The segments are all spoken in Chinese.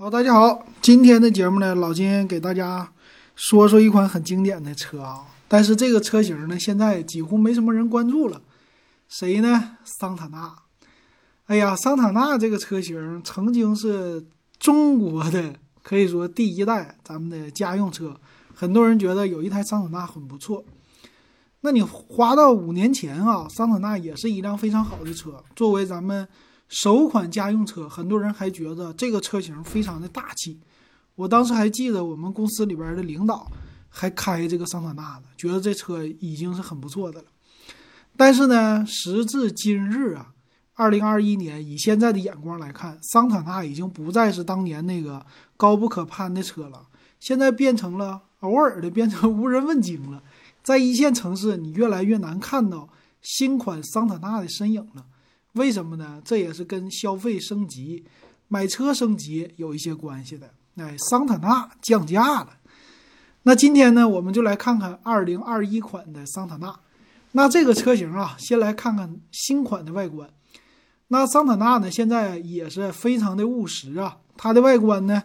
好，大家好，今天的节目呢，老金给大家说说一款很经典的车啊，但是这个车型呢，现在几乎没什么人关注了。谁呢？桑塔纳。哎呀，桑塔纳这个车型曾经是中国的可以说第一代咱们的家用车，很多人觉得有一台桑塔纳很不错。那你花到五年前啊，桑塔纳也是一辆非常好的车，作为咱们。首款家用车，很多人还觉得这个车型非常的大气。我当时还记得我们公司里边的领导还开这个桑塔纳呢，觉得这车已经是很不错的了。但是呢，时至今日啊，二零二一年，以现在的眼光来看，桑塔纳已经不再是当年那个高不可攀的车了，现在变成了偶尔的变成无人问津了。在一线城市，你越来越难看到新款桑塔纳的身影了。为什么呢？这也是跟消费升级、买车升级有一些关系的。哎，桑塔纳降价了。那今天呢，我们就来看看2021款的桑塔纳。那这个车型啊，先来看看新款的外观。那桑塔纳呢，现在也是非常的务实啊。它的外观呢，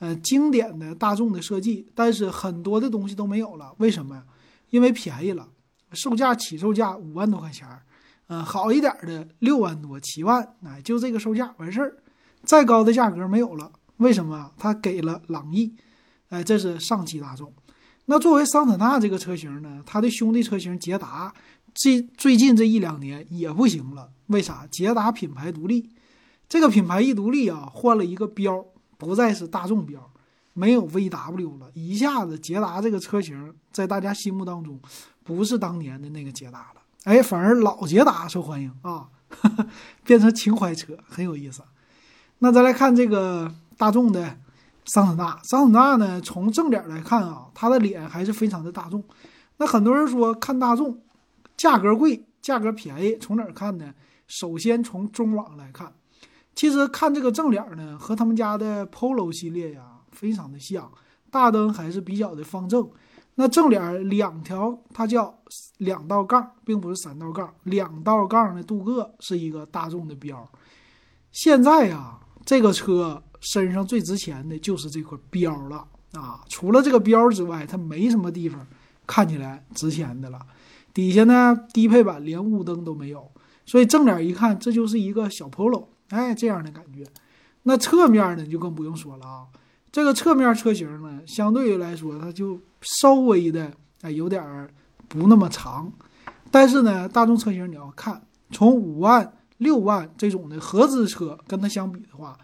呃，经典的大众的设计，但是很多的东西都没有了。为什么呀？因为便宜了，售价起售价五万多块钱儿。嗯，好一点的六万多、七万，哎，就这个售价完事儿，再高的价格没有了。为什么？他给了朗逸，哎，这是上汽大众。那作为桑塔纳这个车型呢，它的兄弟车型捷达，这最近这一两年也不行了。为啥？捷达品牌独立，这个品牌一独立啊，换了一个标，不再是大众标，没有 VW 了，一下子捷达这个车型在大家心目当中不是当年的那个捷达了。哎，反而老捷达受欢迎啊，变成情怀车，很有意思。那再来看这个大众的桑塔纳，桑塔纳呢，从正脸来看啊，它的脸还是非常的大众。那很多人说看大众，价格贵，价格便宜，从哪儿看呢？首先从中网来看，其实看这个正脸呢，和他们家的 Polo 系列呀，非常的像，大灯还是比较的方正。那正脸两条，它叫两道杠，并不是三道杠。两道杠的镀铬是一个大众的标。现在呀，这个车身上最值钱的就是这块标了啊！除了这个标之外，它没什么地方看起来值钱的了。底下呢，低配版连雾灯都没有，所以正脸一看，这就是一个小 Polo，哎，这样的感觉。那侧面呢，就更不用说了啊。这个侧面车型呢，相对于来说，它就稍微的哎有点儿不那么长，但是呢，大众车型你要看，从五万、六万这种的合资车跟它相比的话，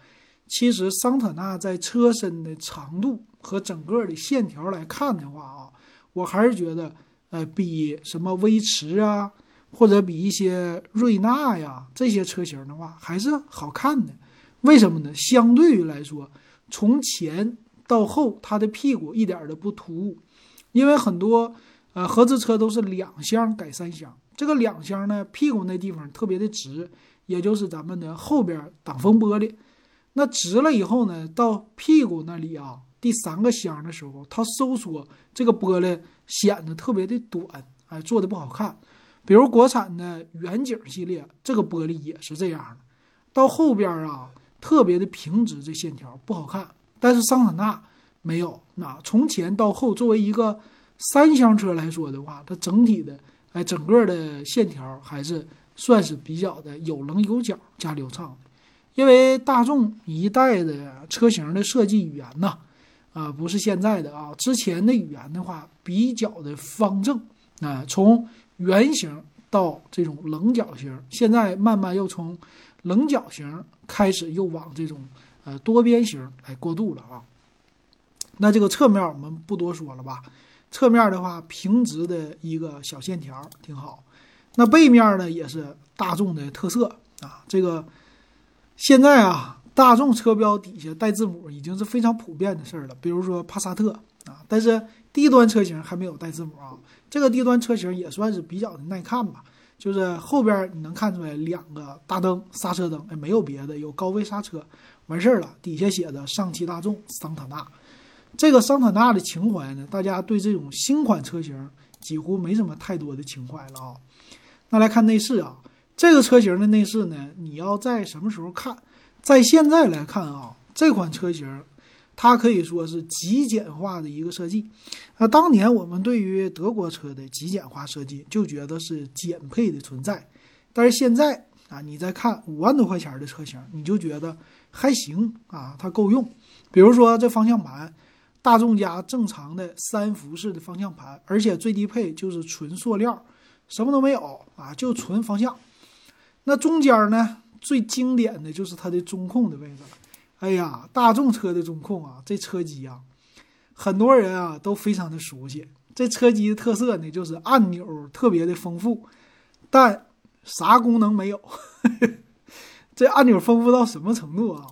其实桑塔纳在车身的长度和整个的线条来看的话啊，我还是觉得呃比什么威驰啊，或者比一些瑞纳呀这些车型的话还是好看的。为什么呢？相对于来说。从前到后，它的屁股一点都不突兀，因为很多呃合资车都是两厢改三厢，这个两厢呢屁股那地方特别的直，也就是咱们的后边挡风玻璃，那直了以后呢，到屁股那里啊，第三个箱的时候，它收缩，这个玻璃显得特别的短，哎，做的不好看。比如国产的远景系列，这个玻璃也是这样的，到后边啊。特别的平直，这线条不好看。但是桑塔纳没有，那从前到后，作为一个三厢车来说的话，它整体的哎，整个的线条还是算是比较的有棱有角加流畅的。因为大众一代的车型的设计语言呐，啊，不是现在的啊，之前的语言的话比较的方正啊，从圆形到这种棱角形，现在慢慢又从。棱角形开始又往这种呃多边形来过渡了啊。那这个侧面我们不多说了吧？侧面的话平直的一个小线条挺好。那背面呢也是大众的特色啊。这个现在啊，大众车标底下带字母已经是非常普遍的事儿了。比如说帕萨特啊，但是低端车型还没有带字母啊。这个低端车型也算是比较的耐看吧。就是后边你能看出来两个大灯，刹车灯，哎，没有别的，有高位刹车，完事儿了。底下写的上汽大众桑塔纳，这个桑塔纳的情怀呢，大家对这种新款车型几乎没什么太多的情怀了啊。那来看内饰啊，这个车型的内饰呢，你要在什么时候看？在现在来看啊，这款车型它可以说是极简化的一个设计。那当年我们对于德国车的极简化设计就觉得是减配的存在，但是现在啊，你再看五万多块钱的车型，你就觉得还行啊，它够用。比如说这方向盘，大众家正常的三辐式的方向盘，而且最低配就是纯塑料，什么都没有啊，就纯方向。那中间呢，最经典的就是它的中控的位置了。哎呀，大众车的中控啊，这车机啊，很多人啊都非常的熟悉。这车机的特色呢，就是按钮特别的丰富，但啥功能没有。这按钮丰富到什么程度啊？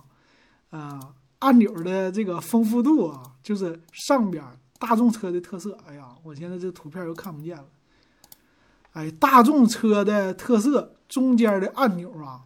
啊，按钮的这个丰富度啊，就是上边大众车的特色。哎呀，我现在这图片又看不见了。哎，大众车的特色，中间的按钮啊，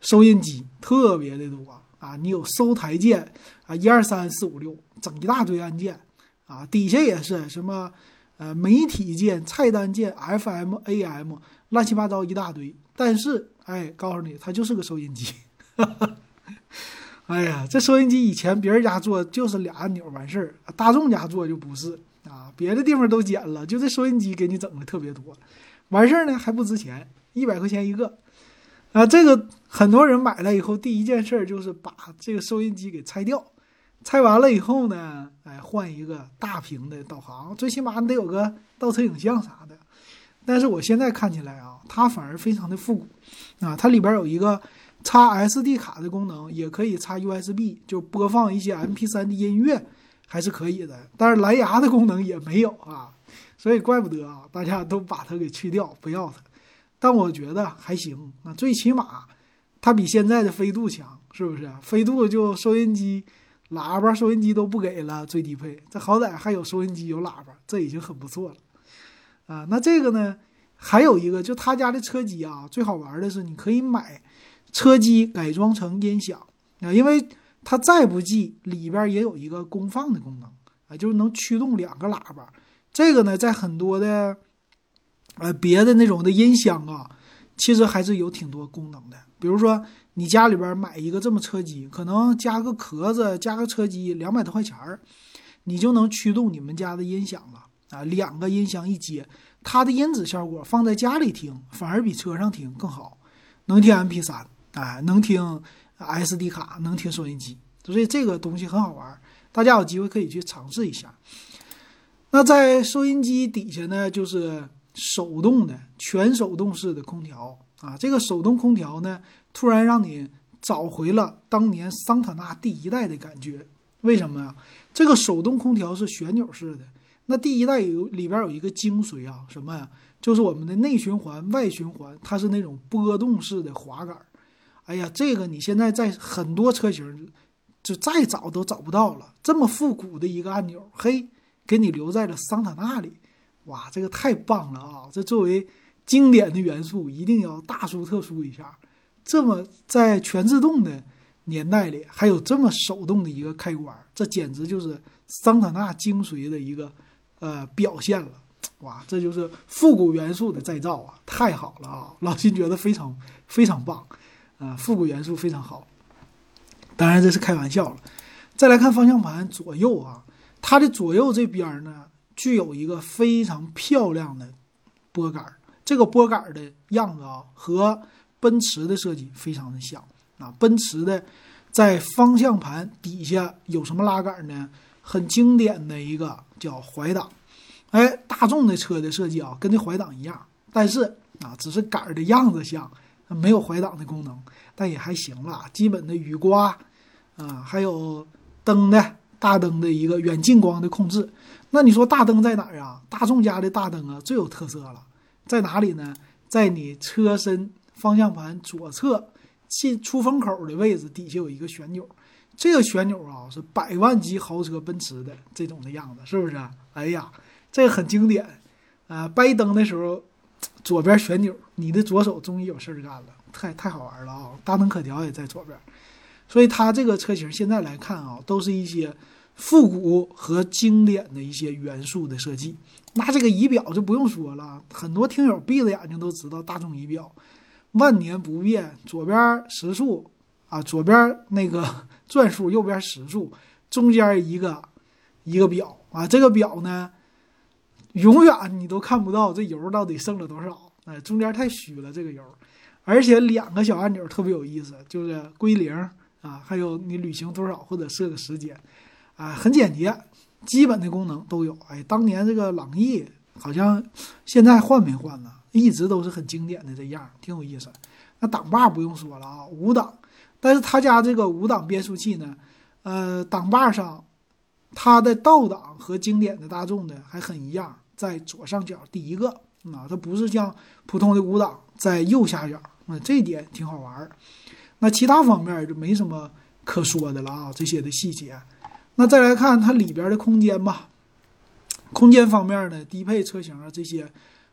收音机特别的多。啊你有收台键啊，一二三四五六，整一大堆按键啊，底下也是什么呃媒体键、菜单键、FM、AM，乱七八糟一大堆。但是哎，告诉你，它就是个收音机。哎呀，这收音机以前别人家做就是俩按钮完事儿，大众家做就不是啊，别的地方都减了，就这收音机给你整的特别多，完事儿呢还不值钱，一百块钱一个。啊，这个很多人买了以后，第一件事就是把这个收音机给拆掉，拆完了以后呢，哎，换一个大屏的导航，最起码你得有个倒车影像啥的。但是我现在看起来啊，它反而非常的复古啊，它里边有一个插 SD 卡的功能，也可以插 USB，就播放一些 MP3 的音乐还是可以的。但是蓝牙的功能也没有啊，所以怪不得啊，大家都把它给去掉，不要它。但我觉得还行，那最起码它比现在的飞度强，是不是？飞度就收音机、喇叭、收音机都不给了，最低配，这好歹还有收音机、有喇叭，这已经很不错了啊。那这个呢，还有一个，就他家的车机啊，最好玩的是你可以买车机改装成音响啊，因为它再不济里边也有一个功放的功能啊，就是能驱动两个喇叭。这个呢，在很多的。呃，别的那种的音箱啊，其实还是有挺多功能的。比如说，你家里边买一个这么车机，可能加个壳子，加个车机，两百多块钱儿，你就能驱动你们家的音响了啊！两个音箱一接，它的音质效果放在家里听，反而比车上听更好，能听 MP 三，哎，能听 SD 卡，能听收音机，所以这个东西很好玩，大家有机会可以去尝试一下。那在收音机底下呢，就是。手动的全手动式的空调啊，这个手动空调呢，突然让你找回了当年桑塔纳第一代的感觉。为什么呀？这个手动空调是旋钮式的，那第一代有里边有一个精髓啊，什么呀？就是我们的内循环、外循环，它是那种波动式的滑杆。哎呀，这个你现在在很多车型就再找都找不到了，这么复古的一个按钮，嘿，给你留在了桑塔纳里。哇，这个太棒了啊！这作为经典的元素，一定要大书特书一下。这么在全自动的年代里，还有这么手动的一个开关，这简直就是桑塔纳精髓的一个呃表现了。哇，这就是复古元素的再造啊，太好了啊！老金觉得非常非常棒啊，复古元素非常好。当然这是开玩笑了。再来看方向盘左右啊，它的左右这边呢。具有一个非常漂亮的拨杆，这个拨杆的样子啊，和奔驰的设计非常的像啊。奔驰的在方向盘底下有什么拉杆呢？很经典的一个叫怀档。哎，大众的车的设计啊，跟这怀档一样，但是啊，只是杆的样子像，没有怀档的功能，但也还行了。基本的雨刮啊，还有灯的大灯的一个远近光的控制。那你说大灯在哪儿啊？大众家的大灯啊，最有特色了，在哪里呢？在你车身方向盘左侧进出风口的位置底下有一个旋钮，这个旋钮啊是百万级豪车奔驰的这种的样子，是不是？哎呀，这个很经典啊！掰灯的时候，左边旋钮，你的左手终于有事儿干了，太太好玩了啊！大灯可调也在左边，所以它这个车型现在来看啊，都是一些。复古和经典的一些元素的设计，那这个仪表就不用说了，很多听友闭着眼睛都知道大众仪表，万年不变，左边时速啊，左边那个转速，右边时速，中间一个一个表啊，这个表呢，永远你都看不到这油到底剩了多少，哎，中间太虚了这个油，而且两个小按钮特别有意思，就是归零啊，还有你旅行多少或者设个时间，啊，很简洁，基本的功能都有。哎，当年这个朗逸好像现在换没换呢？一直都是很经典的这样，挺有意思。那档把不用说了啊，五档，但是他家这个五档变速器呢，呃，档把上它的倒档和经典的大众的还很一样，在左上角第一个啊，它不是像普通的五档在右下角，啊，这一点挺好玩儿。那其他方面就没什么可说的了啊，这些的细节。那再来看它里边的空间吧，空间方面呢，低配车型啊这些。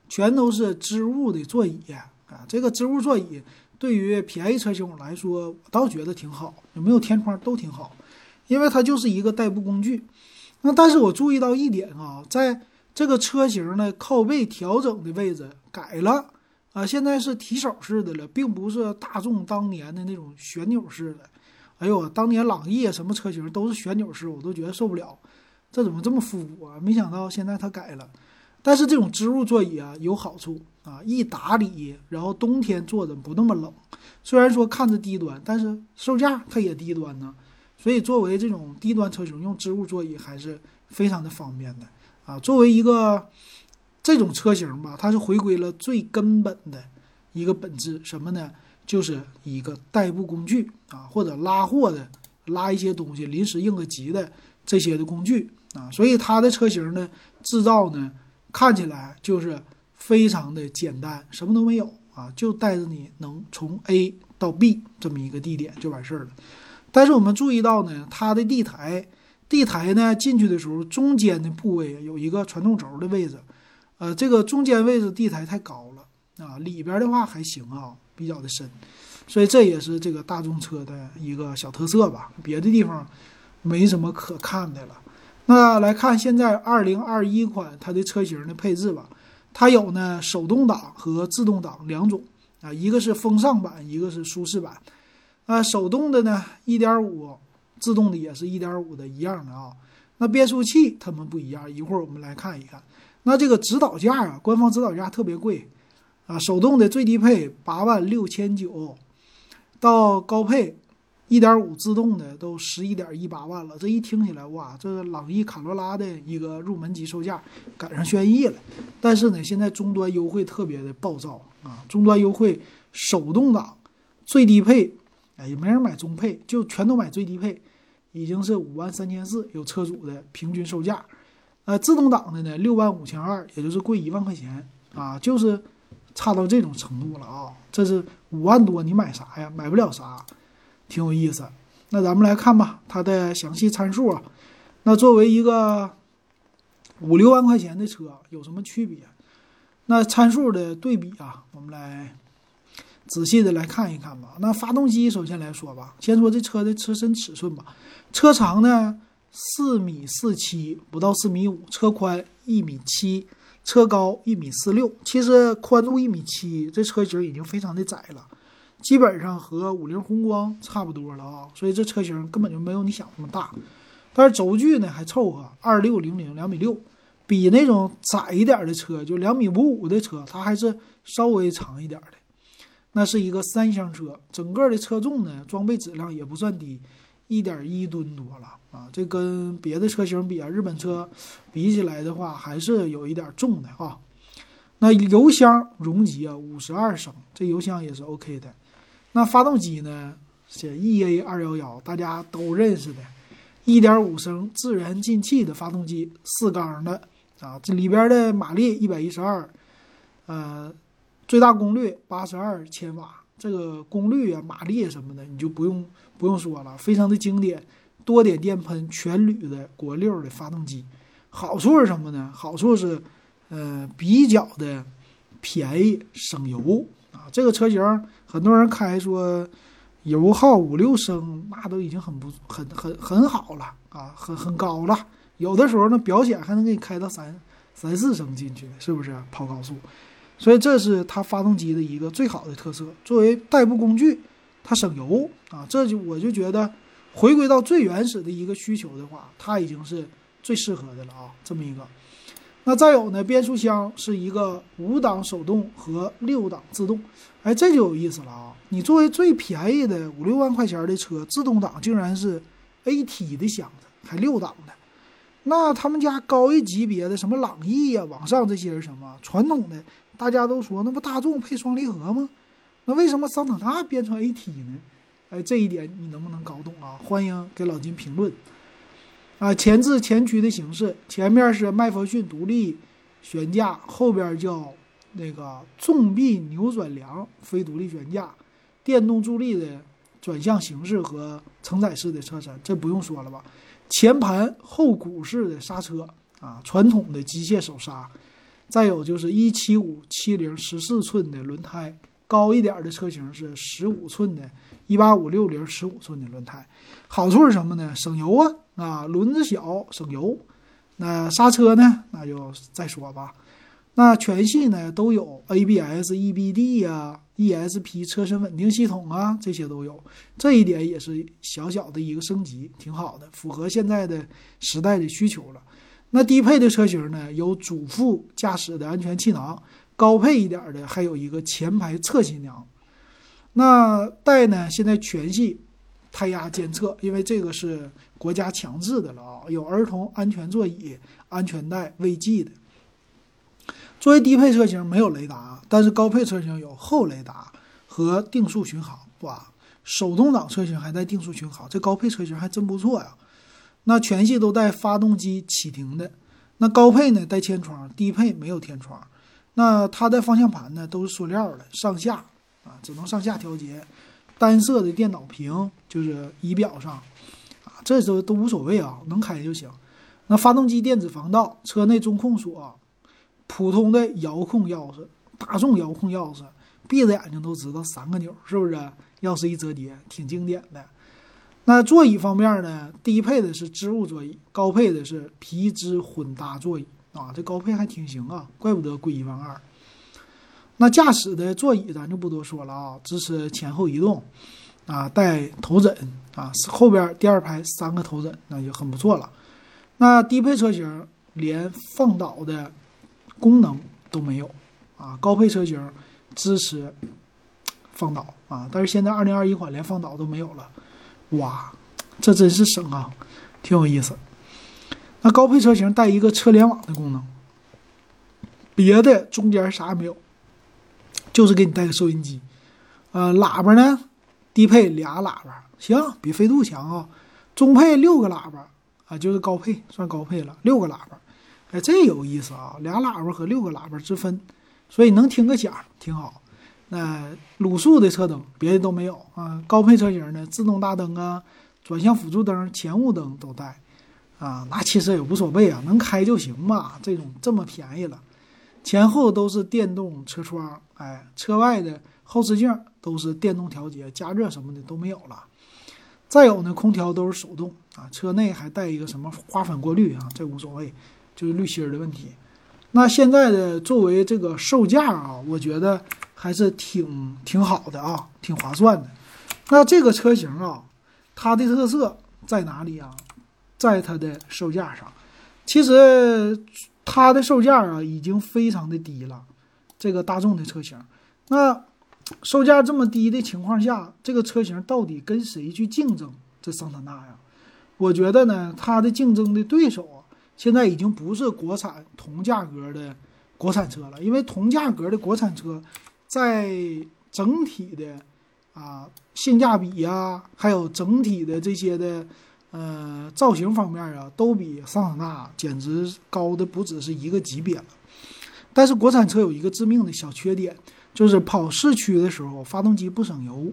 全都是织物的座椅啊，这个织物座椅对于便宜车型来说，我倒觉得挺好，有没有天窗都挺好，因为它就是一个代步工具。那但是我注意到一点啊，在这个车型的靠背调整的位置改了啊，现在是提手式的了，并不是大众当年的那种旋钮式的。哎呦，当年朗逸什么车型都是旋钮式，我都觉得受不了，这怎么这么复古啊？没想到现在它改了。但是这种织物座椅啊有好处啊，易打理，然后冬天坐着不那么冷。虽然说看着低端，但是售价它也低端呢。所以作为这种低端车型，用织物座椅还是非常的方便的啊。作为一个这种车型吧，它是回归了最根本的一个本质，什么呢？就是一个代步工具啊，或者拉货的，拉一些东西，临时应个急的这些的工具啊。所以它的车型呢，制造呢。看起来就是非常的简单，什么都没有啊，就带着你能从 A 到 B 这么一个地点就完事儿了。但是我们注意到呢，它的地台，地台呢进去的时候，中间的部位有一个传动轴的位置，呃，这个中间位置地台太高了啊，里边的话还行啊，比较的深，所以这也是这个大众车的一个小特色吧，别的地方没什么可看的了。那来看现在二零二一款它的车型的配置吧，它有呢手动挡和自动挡两种啊，一个是风尚版，一个是舒适版。啊，手动的呢一点五，自动的也是一点五的一样的啊。那变速器它们不一样，一会儿我们来看一看。那这个指导价啊，官方指导价特别贵啊，手动的最低配八万六千九，到高配。一点五自动的都十一点一八万了，这一听起来哇，这朗逸卡罗拉的一个入门级售价赶上轩逸了。但是呢，现在终端优惠特别的暴躁啊！终端优惠，手动挡最低配，哎，也没人买中配，就全都买最低配，已经是五万三千四，有车主的平均售价。呃，自动挡的呢，六万五千二，也就是贵一万块钱啊，就是差到这种程度了啊！这是五万多，你买啥呀？买不了啥。挺有意思，那咱们来看吧，它的详细参数啊。那作为一个五六万块钱的车，有什么区别？那参数的对比啊，我们来仔细的来看一看吧。那发动机首先来说吧，先说这车的车身尺寸吧。车长呢四米四七，不到四米五；车宽一米七，车高一米四六。其实宽度一米七，这车型已经非常的窄了。基本上和五菱宏光差不多了啊，所以这车型根本就没有你想那么大。但是轴距呢还凑合，二六零零两米六，比那种窄一点的车，就两米五五的车，它还是稍微长一点的。那是一个三厢车，整个的车重呢，装备质量也不算低，一点一吨多了啊。这跟别的车型比啊，日本车比起来的话，还是有一点重的啊。那油箱容积啊，五十二升，这油箱也是 OK 的。那发动机呢？是 EA 二幺幺，大家都认识的，一点五升自然进气的发动机，四缸的啊，这里边的马力一百一十二，呃，最大功率八十二千瓦，这个功率啊、马力什么的，你就不用不用说了，非常的经典，多点电喷全铝的国六的发动机，好处是什么呢？好处是，呃，比较的便宜，省油啊。这个车型很多人开说油耗五六升，那都已经很不很很很好了啊，很很高了。有的时候呢，表显还能给你开到三三四升进去，是不是跑高速？所以这是它发动机的一个最好的特色。作为代步工具，它省油啊，这就我就觉得回归到最原始的一个需求的话，它已经是最适合的了啊，这么一个。那再有呢，变速箱是一个五档手动和六档自动，哎，这就有意思了啊！你作为最便宜的五六万块钱的车，自动挡竟然是 AT 的箱子，还六档的。那他们家高一级别的什么朗逸呀，往上这些是什么？传统的大家都说那不大众配双离合吗？那为什么桑塔纳变成 AT 呢？哎，这一点你能不能搞懂啊？欢迎给老金评论。啊，前置前驱的形式，前面是麦弗逊独立悬架，后边叫那个重臂扭转梁非独立悬架，电动助力的转向形式和承载式的车身，这不用说了吧？前盘后鼓式的刹车啊，传统的机械手刹，再有就是一七五七零十四寸的轮胎，高一点的车型是十五寸的，一八五六零十五寸的轮胎，好处是什么呢？省油啊！啊，轮子小省油，那刹车呢？那就再说吧。那全系呢都有 ABS、EBD 呀、ESP 车身稳定系统啊，这些都有。这一点也是小小的一个升级，挺好的，符合现在的时代的需求了。那低配的车型呢，有主副驾驶的安全气囊，高配一点的还有一个前排侧气囊。那带呢，现在全系。胎压监测，因为这个是国家强制的了啊，有儿童安全座椅、安全带、未系的。作为低配车型没有雷达，但是高配车型有后雷达和定速巡航。哇，手动挡车型还带定速巡航，这高配车型还真不错呀。那全系都带发动机启停的，那高配呢带天窗，低配没有天窗。那它的方向盘呢都是塑料的，上下啊只能上下调节。单色的电脑屏就是仪表上，啊，这都都无所谓啊，能开就行。那发动机电子防盗，车内中控锁，普通的遥控钥匙，大众遥控钥匙，闭着眼睛都知道三个钮，是不是？钥匙一折叠，挺经典的。那座椅方面呢？低配的是织物座椅，高配的是皮质混搭座椅啊，这高配还挺行啊，怪不得贵一万二。那驾驶的座椅咱就不多说了啊，支持前后移动，啊，带头枕啊，后边第二排三个头枕那就很不错了。那低配车型连放倒的功能都没有啊，高配车型支持放倒啊，但是现在二零二一款连放倒都没有了，哇，这真是省啊，挺有意思。那高配车型带一个车联网的功能，别的中间啥也没有。就是给你带个收音机，呃，喇叭呢，低配俩喇叭，行，比飞度强啊。中配六个喇叭啊，就是高配算高配了，六个喇叭，哎，这有意思啊，俩喇叭和六个喇叭之分，所以能听个响，挺好。那卤素的车灯，别的都没有啊。高配车型呢，自动大灯啊，转向辅助灯、前雾灯都带，啊，那其实也无所谓啊，能开就行嘛。这种这么便宜了。前后都是电动车窗，哎，车外的后视镜都是电动调节，加热什么的都没有了。再有呢，空调都是手动啊，车内还带一个什么花粉过滤啊，这无所谓，就是滤芯的问题。那现在的作为这个售价啊，我觉得还是挺挺好的啊，挺划算的。那这个车型啊，它的特色在哪里啊？在它的售价上，其实。它的售价啊，已经非常的低了。这个大众的车型，那售价这么低的情况下，这个车型到底跟谁去竞争？这桑塔纳呀，我觉得呢，它的竞争的对手啊，现在已经不是国产同价格的国产车了，因为同价格的国产车，在整体的啊性价比呀，还有整体的这些的。呃，造型方面啊，都比桑塔纳简直高的不只是一个级别了。但是国产车有一个致命的小缺点，就是跑市区的时候发动机不省油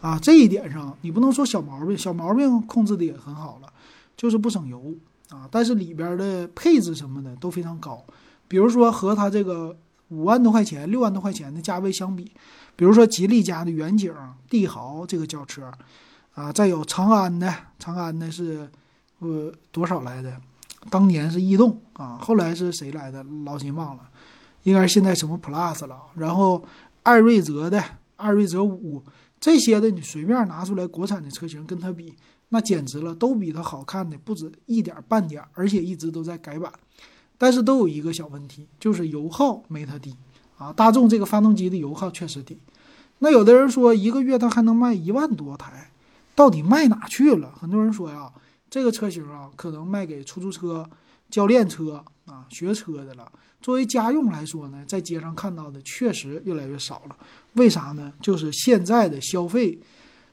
啊。这一点上你不能说小毛病，小毛病控制的也很好了，就是不省油啊。但是里边的配置什么的都非常高，比如说和它这个五万多块钱、六万多块钱的价位相比，比如说吉利家的远景、帝豪这个轿车。啊，再有长安的，长安的是，呃，多少来的？当年是逸动啊，后来是谁来的？老金忘了，应该是现在什么 Plus 了。然后艾瑞泽的，艾瑞泽五这些的你随便拿出来国产的车型跟它比，那简直了，都比它好看的不止一点半点，而且一直都在改版。但是都有一个小问题，就是油耗没它低啊。大众这个发动机的油耗确实低。那有的人说一个月它还能卖一万多台，到底卖哪去了？很多人说呀，这个车型啊，可能卖给出租车、教练车啊、学车的了。作为家用来说呢，在街上看到的确实越来越少了。为啥呢？就是现在的消费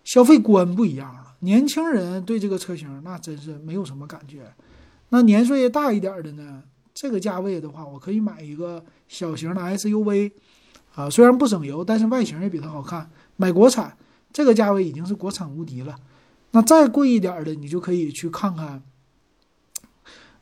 消费观不一样了。年轻人对这个车型那真是没有什么感觉。那年岁大一点的呢，这个价位的话，我可以买一个小型的 SUV，啊，虽然不省油，但是外形也比它好看。买国产，这个价位已经是国产无敌了。那再贵一点的，你就可以去看看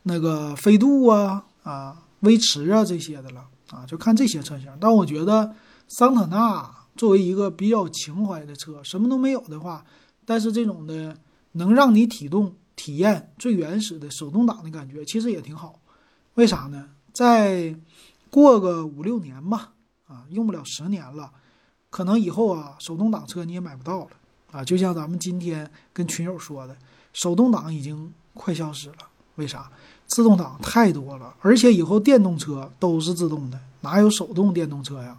那个飞度啊啊。威驰啊这些的了啊，就看这些车型。但我觉得桑塔纳作为一个比较情怀的车，什么都没有的话，但是这种的能让你体动体验最原始的手动挡的感觉，其实也挺好。为啥呢？再过个五六年吧，啊，用不了十年了，可能以后啊，手动挡车你也买不到了啊。就像咱们今天跟群友说的，手动挡已经快消失了。为啥？自动挡太多了，而且以后电动车都是自动的，哪有手动电动车呀？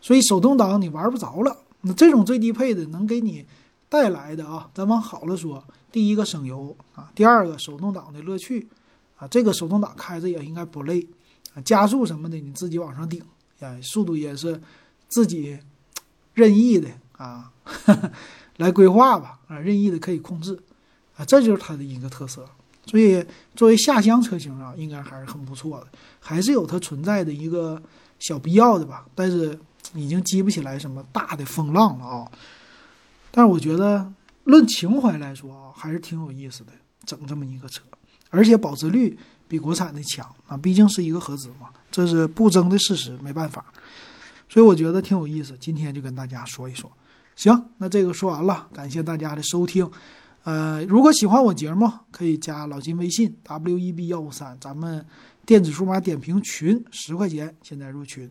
所以手动挡你玩不着了。那这种最低配的能给你带来的啊，咱往好了说，第一个省油啊，第二个手动挡的乐趣啊，这个手动挡开着也应该不累啊，加速什么的你自己往上顶，哎，速度也是自己任意的啊，来规划吧啊，任意的可以控制啊，这就是它的一个特色。所以，作为下乡车型啊，应该还是很不错的，还是有它存在的一个小必要的吧。但是，已经激不起来什么大的风浪了啊。但是，我觉得论情怀来说啊，还是挺有意思的，整这么一个车，而且保值率比国产的强啊，毕竟是一个合资嘛，这是不争的事实，没办法。所以，我觉得挺有意思，今天就跟大家说一说。行，那这个说完了，感谢大家的收听。呃，如果喜欢我节目，可以加老金微信 w e b 幺五三，咱们电子数码点评群十块钱，现在入群。